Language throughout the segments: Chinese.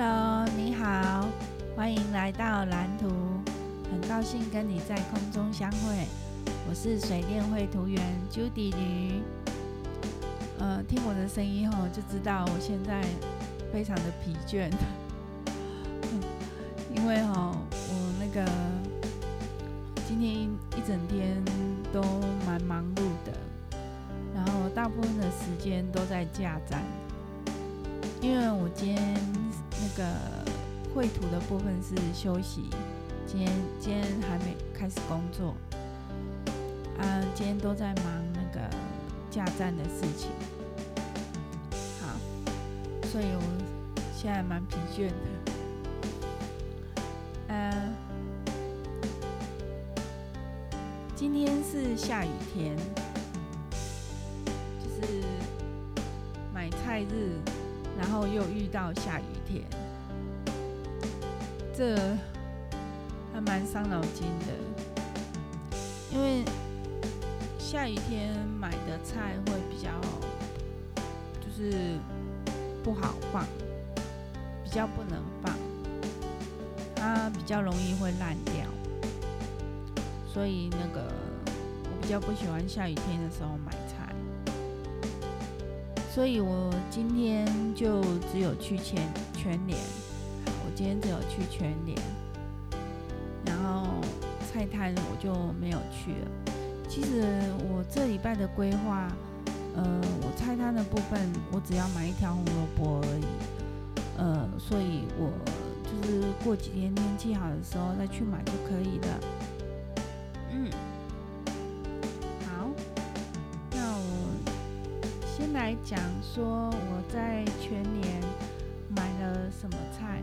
Hello，你好，欢迎来到蓝图，很高兴跟你在空中相会。我是水电绘图员 Judy 鱼。呃，听我的声音后就知道我现在非常的疲倦，因为哈，我那个今天一整天都蛮忙碌的，然后大部分的时间都在架站，因为我今天。个绘图的部分是休息，今天今天还没开始工作，啊，今天都在忙那个架站的事情，好，所以我现在蛮疲倦的，嗯、今天是下雨天，就是买菜日。然后又遇到下雨天，这还蛮伤脑筋的。因为下雨天买的菜会比较，就是不好放，比较不能放，它比较容易会烂掉。所以那个我比较不喜欢下雨天的时候买菜。所以我今天就只有去全全联，今天只有去全联，然后菜摊我就没有去了。其实我这礼拜的规划，呃，我菜摊的部分我只要买一条红萝卜而已，呃，所以我就是过几天天气好的时候再去买就可以了。嗯。好，那我先来讲说我在全联买了什么菜？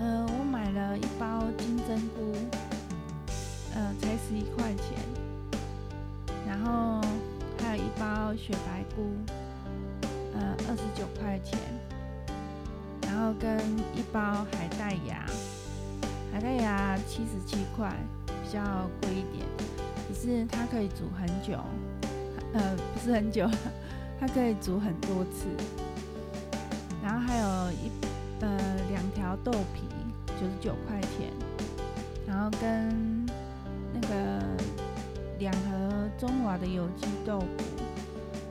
呃，我买了一包金针菇，呃，才十一块钱。然后还有一包雪白菇，呃，二十九块钱。然后跟一包海带芽，海带芽七十七块，比较贵一点，可是它可以煮很久。呃，不是很久，它可以煮很多次。然后还有一呃两条豆皮，九十九块钱。然后跟那个两盒中华的有机豆腐，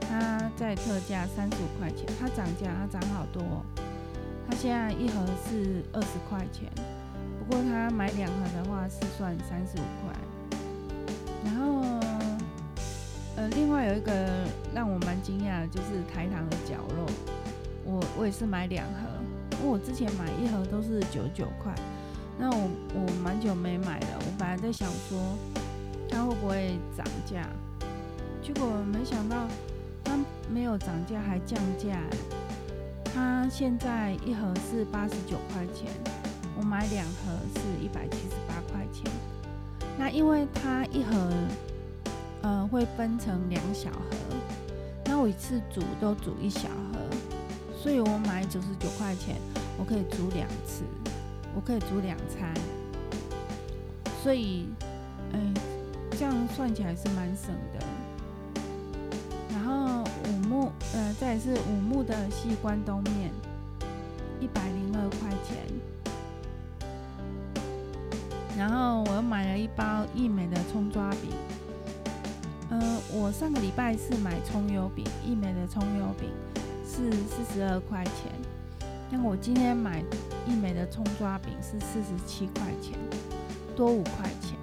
它在特价三十五块钱。它涨价，它涨好多。它现在一盒是二十块钱，不过它买两盒的话是算三十五块。然后。呃，另外有一个让我蛮惊讶的，就是台糖的绞肉，我我也是买两盒，因为我之前买一盒都是九十九块，那我我蛮久没买了，我本来在想说它会不会涨价，结果没想到它没有涨价，还降价，它现在一盒是八十九块钱，我买两盒是一百七十八块钱，那因为它一盒。呃，会分成两小盒，那我一次煮都煮一小盒，所以我买九十九块钱，我可以煮两次，我可以煮两餐，所以，哎、欸，这样算起来是蛮省的。然后五木，呃，再是五木的西关东面，一百零二块钱。然后我又买了一包益美的葱抓饼。呃，我上个礼拜是买葱油饼，益美的葱油饼是四十二块钱。那我今天买一美的葱抓饼是四十七块钱，多五块钱，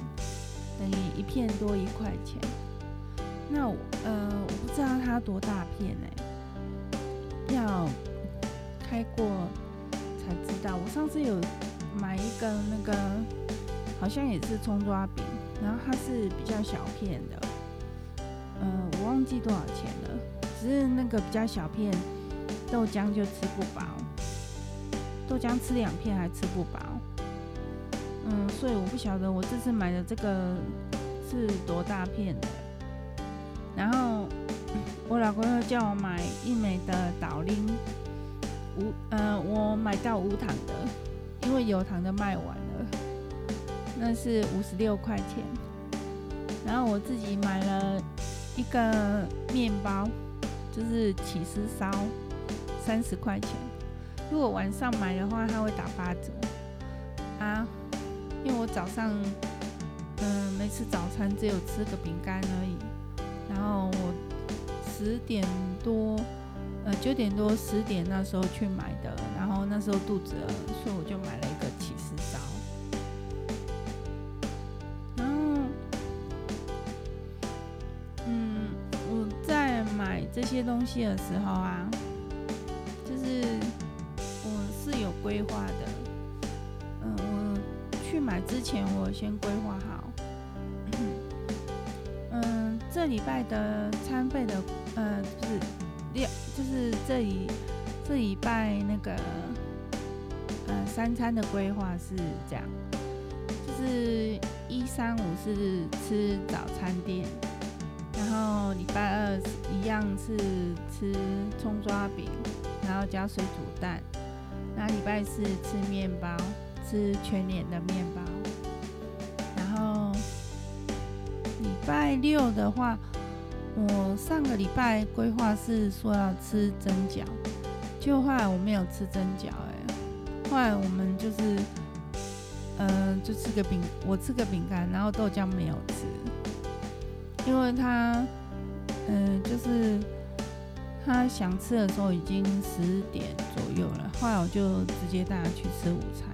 等于一片多一块钱。那我呃，我不知道它多大片呢、要开过才知道。我上次有买一个那个，好像也是葱抓饼，然后它是比较小片的。呃，我忘记多少钱了，只是那个比较小片，豆浆就吃不饱，豆浆吃两片还吃不饱，嗯，所以我不晓得我这次买的这个是多大片的。然后我老公又叫我买义美的岛铃，无，呃，我买到无糖的，因为有糖的卖完了，那是五十六块钱。然后我自己买了。一个面包就是起司烧，三十块钱。如果晚上买的话，它会打八折啊。因为我早上嗯、没吃早餐，只有吃个饼干而已。然后我十点多呃九点多十点那时候去买的，然后那时候肚子饿，所以我就买了一个起司烧。然后嗯我在买这些东西的时候啊，规划的。嗯，我去买之前，我先规划好。嗯，这礼拜的餐费的，呃，就是六，就是这里这礼拜那个，呃，三餐的规划是这样，就是一三五是吃早餐店，然后礼拜二一样是吃葱抓饼，然后加水煮蛋，然后礼拜四吃面包。吃全联的面包，然后礼拜六的话，我上个礼拜规划是说要吃蒸饺，结果后来我没有吃蒸饺，哎，后来我们就是，嗯、就吃个饼，我吃个饼干，然后豆浆没有吃，因为他，嗯、就是他想吃的时候已经十点左右了，后来我就直接带他去吃午餐。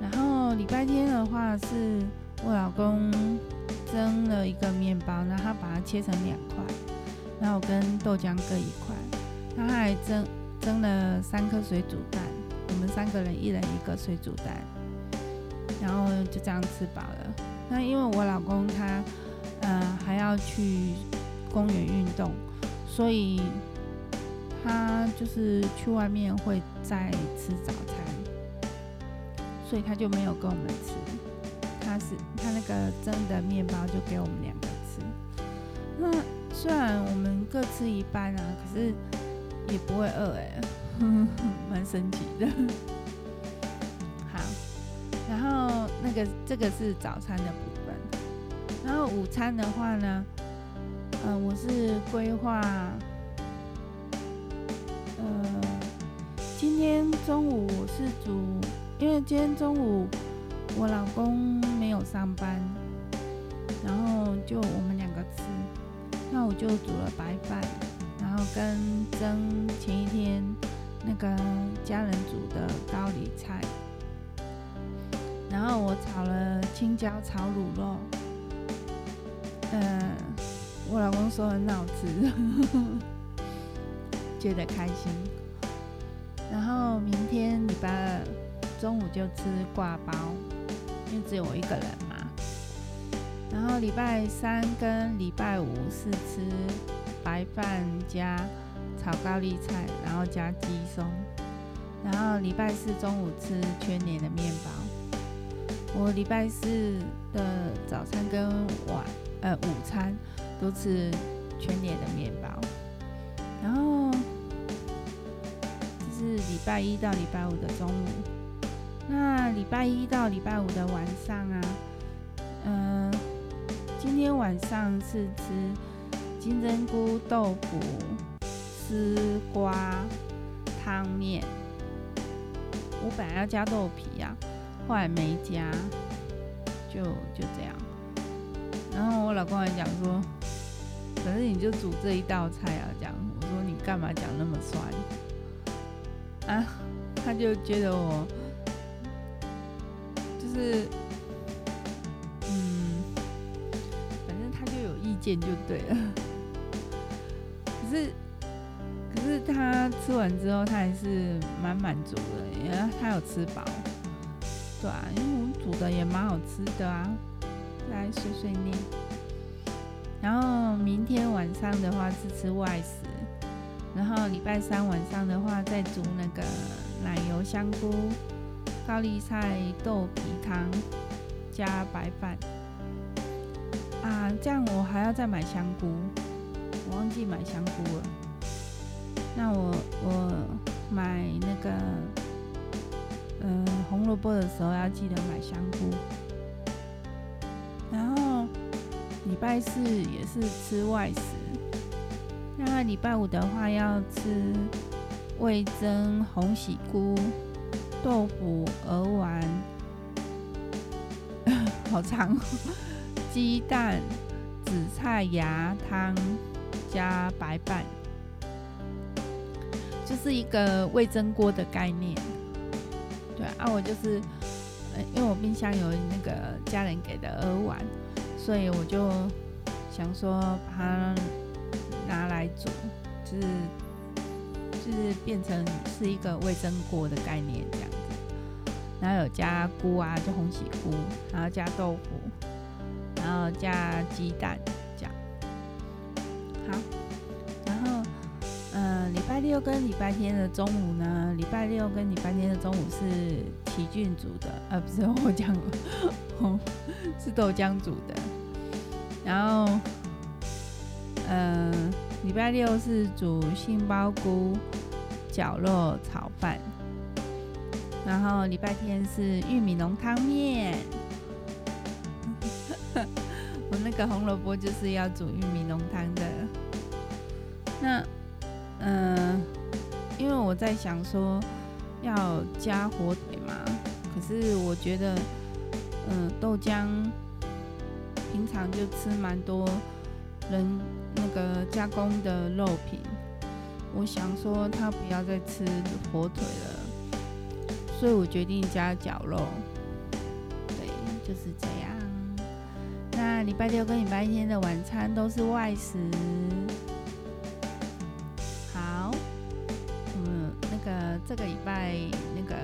然后礼拜天的话，是我老公蒸了一个面包，然后他把它切成两块，然后跟豆浆各一块，他还蒸蒸了三颗水煮蛋，我们三个人一人一个水煮蛋，然后就这样吃饱了。那因为我老公他呃还要去公园运动，所以他就是去外面会再吃早餐。所以他就没有跟我们吃，他是他那个蒸的面包就给我们两个吃。那虽然我们各吃一半啊，可是也不会饿哎，蛮神奇的。好，然后那个这个是早餐的部分，然后午餐的话呢，呃，我是规划，呃，今天中午是煮。因为今天中午我老公没有上班，然后就我们两个吃，那我就煮了白饭，然后跟蒸前一天那个家人煮的高丽菜，然后我炒了青椒炒卤肉，嗯，我老公说很好吃，觉得开心。然后明天礼拜二。中午就吃挂包，因为只有我一个人嘛。然后礼拜三跟礼拜五是吃白饭加炒高丽菜，然后加鸡松。然后礼拜四中午吃全年的面包。我礼拜四的早餐跟晚呃午餐都吃全联的面包。然后这是礼拜一到礼拜五的中午。那礼拜一到礼拜五的晚上啊，嗯、今天晚上是吃金针菇豆腐丝瓜汤面。我本来要加豆皮啊，后来没加，就就这样。然后我老公还讲说，可是你就煮这一道菜啊，讲我说你干嘛讲那么酸啊？他就觉得我就。是，嗯，反正他就有意见就对了。可是，可是他吃完之后，他还是蛮满足的，因为他有吃饱。对啊，因为我们煮的也蛮好吃的啊。来碎碎念。然后明天晚上的话是吃外食，然后礼拜三晚上的话再煮那个奶油香菇。高丽菜豆皮汤加白饭啊，这样我还要再买香菇，我忘记买香菇了。那我我买那个嗯、呃、红萝卜的时候要记得买香菇。然后礼拜四也是吃外食，那礼拜五的话要吃味噌红喜菇、豆腐鹅丸，好长，哦。鸡蛋、紫菜芽汤加白饭，就是一个味噌锅的概念。对啊，我就是，因为我冰箱有那个家人给的鹅丸，所以我就想说把它拿来煮，就是就是变成是一个味噌锅的概念这样子。然后有加菇啊，就红喜菇，然后加豆腐，然后加鸡蛋这样。好，然后嗯，礼拜六跟礼拜天的中午呢，礼拜六跟礼拜天的中午是奇骏煮的，呃，不是我讲，是豆浆煮的。然后，嗯，礼拜六是煮杏鲍菇绞肉炒饭，然后礼拜天是玉米浓汤面。我那个红萝卜就是要煮玉米浓汤的。那，嗯，因为我在想说要加火腿嘛，可是我觉得，嗯，豆浆。平常就吃蛮多人那个加工的肉品，我想说他不要再吃火腿了，所以我决定加绞肉。对，就是这样。那礼拜六跟礼拜天的晚餐都是外食。好，嗯，那个这个礼拜那个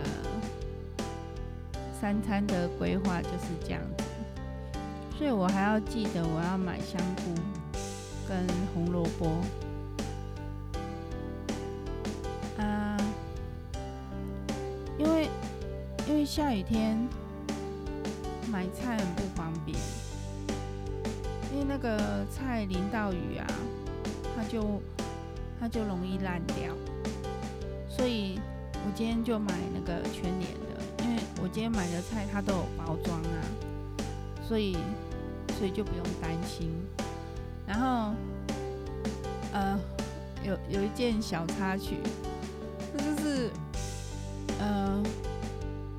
三餐的规划就是这样子。所以我还要记得我要买香菇跟红萝卜啊，因为因为下雨天买菜很不方便，因为那个菜淋到雨啊，它就它就容易烂掉，所以我今天就买那个全年的，因为我今天买的菜它都有包装啊，所以。所以就不用担心。然后，呃，有有一件小插曲，那就是，呃，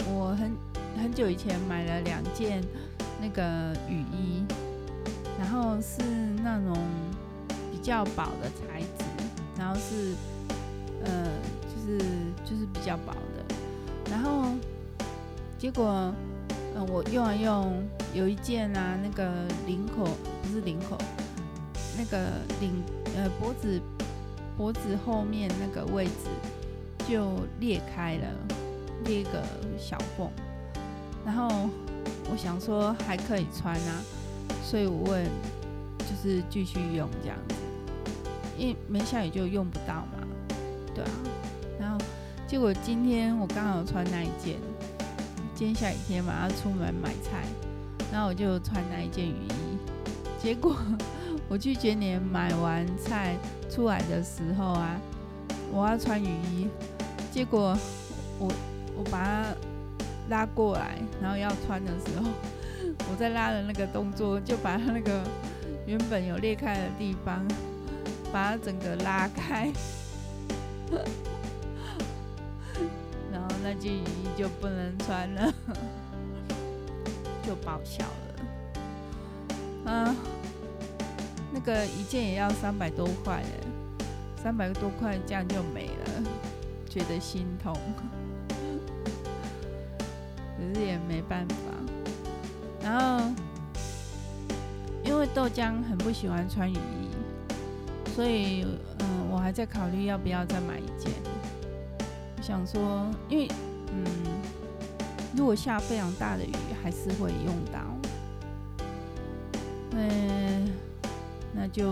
我很很久以前买了两件那个雨衣，然后是那种比较薄的材质，然后是，呃，就是就是比较薄的，然后结果。嗯，我用了用，有一件啊，那个领口不是领口，那个领呃脖子脖子后面那个位置就裂开了，裂一个小缝。然后我想说还可以穿啊，所以我问就是继续用这样子，因为没下雨就用不到嘛，对啊。然后结果今天我刚好穿那一件。今天下雨天嘛，要出门买菜，然后我就穿那一件雨衣。结果我去全年买完菜出来的时候啊，我要穿雨衣，结果我我把它拉过来，然后要穿的时候，我在拉的那个动作就把它那个原本有裂开的地方，把它整个拉开。然后那件雨衣就不能穿了，就报销了。啊，那个一件也要三百多块耶，三百多块这样就没了，觉得心痛。可是也没办法。然后，因为豆浆很不喜欢穿雨衣，所以嗯，我还在考虑要不要再买一件。想说，因为嗯，如果下非常大的雨，还是会用到。嗯，那就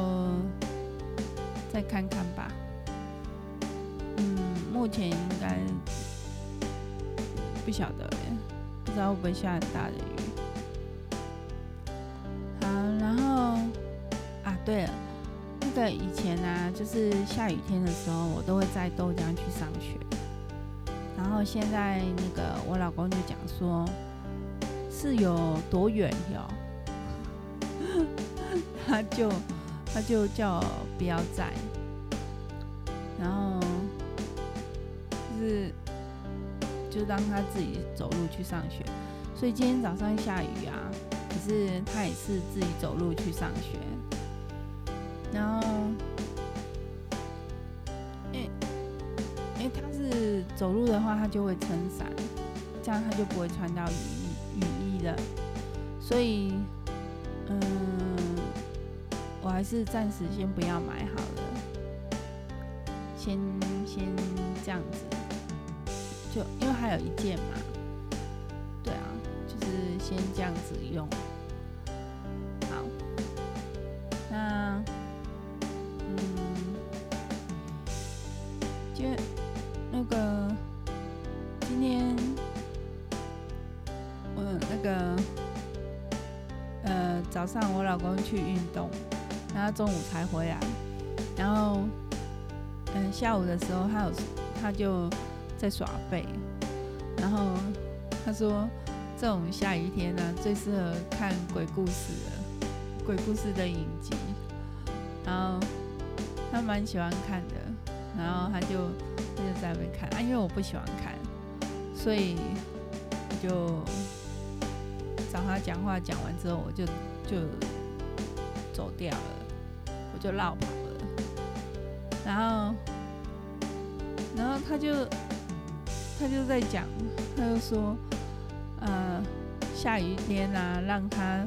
再看看吧。嗯，目前应该不晓得，不知道会不会下很大的雨。好，然后啊，对了，那个以前啊，就是下雨天的时候，我都会在豆浆去上学。然后现在那个我老公就讲说，是有多远哟，他就他就叫我不要载，然后就是就让他自己走路去上学。所以今天早上下雨啊，可是他也是自己走路去上学。然后，因为他是走路的话，他就会撑伞，这样他就不会穿到雨衣雨衣了。所以，嗯，我还是暂时先不要买好了，先先这样子，就因为还有一件嘛，对啊，就是先这样子用。早上我老公去运动，然后中午才回来，然后嗯下午的时候他有他就在耍废，然后他说这种下雨天呢、最适合看鬼故事了，鬼故事的影集，然后他蛮喜欢看的，然后他就他就在那边看啊，因为我不喜欢看，所以就找他讲话，讲完之后我就。就走掉了，我就落跑了。然后，然后他就他就在讲，他就说，呃，下雨天啊，让他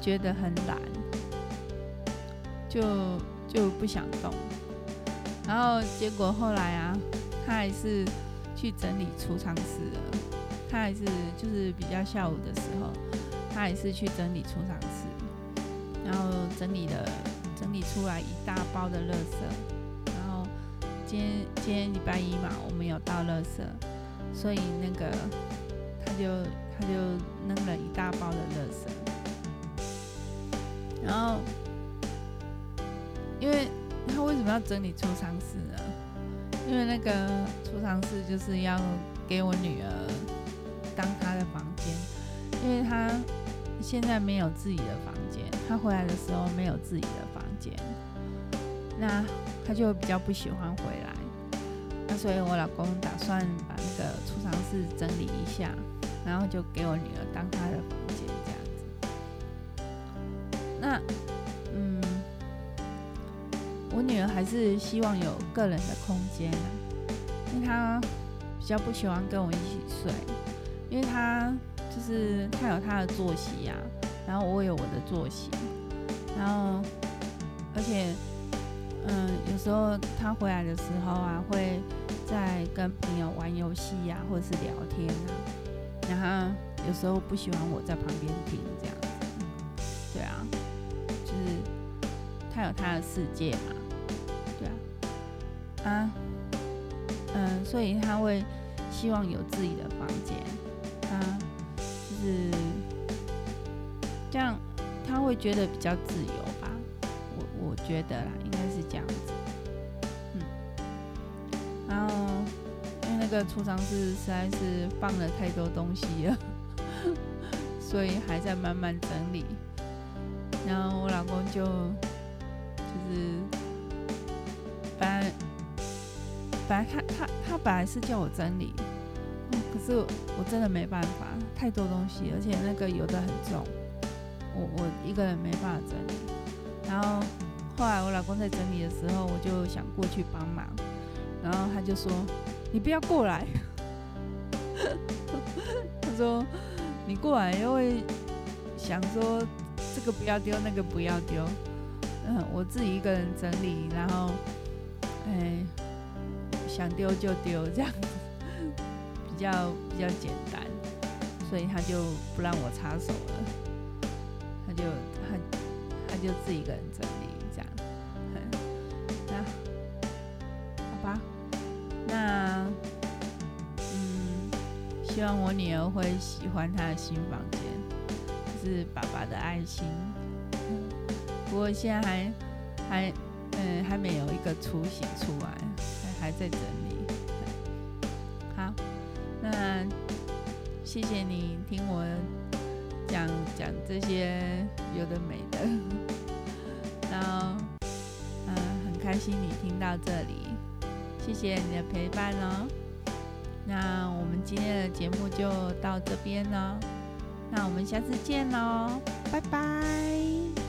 觉得很懒，就就不想动。然后结果后来啊，他还是去整理储藏室了。他还是就是比较下午的时候，他还是去整理储藏室。然后整理了，整理出来一大包的垃圾。然后今天今天礼拜一嘛，我们有倒垃圾，所以那个他就他就扔了一大包的垃圾。然后，因为他为什么要整理储藏室呢？因为那个储藏室就是要给我女儿当她的房间，因为她现在没有自己的房他回来的时候没有自己的房间，那他就比较不喜欢回来。那所以我老公打算把那个储藏室整理一下，然后就给我女儿当她的房间这样子。那，嗯，我女儿还是希望有个人的空间，因为她比较不喜欢跟我一起睡，因为她就是她有她的作息呀。然后我有我的作息，然后而且，嗯，有时候他回来的时候啊，会在跟朋友玩游戏呀，或者是聊天啊。然后有时候不喜欢我在旁边听这样子，对啊，就是他有他的世界嘛，对啊，啊，嗯，所以他会希望有自己的房间，他就是。这样他会觉得比较自由吧，我我觉得啦，应该是这样子，嗯，然后因为那个储藏室实在是放了太多东西了，所以还在慢慢整理。然后我老公就就是本来本来他他他本来是叫我整理，可是我真的没办法，太多东西，而且那个有的很重。我我一个人没办法整理，然后后来我老公在整理的时候，我就想过去帮忙，然后他就说：“你不要过来。”他说：“你过来又会想说这个不要丢，那个不要丢。”嗯，我自己一个人整理，然后哎想丢就丢这样，比较比较简单，所以他就不让我插手了。就很，他就自己一个人整理这样，那好吧，那嗯，希望我女儿会喜欢她的新房间，就是爸爸的爱心。不过现在还还嗯还没有一个雏形出来，还还在整理。好，那谢谢你听我。讲讲这些有的没的，然后嗯，很开心你听到这里，谢谢你的陪伴哦。那我们今天的节目就到这边了，那我们下次见喽，拜拜。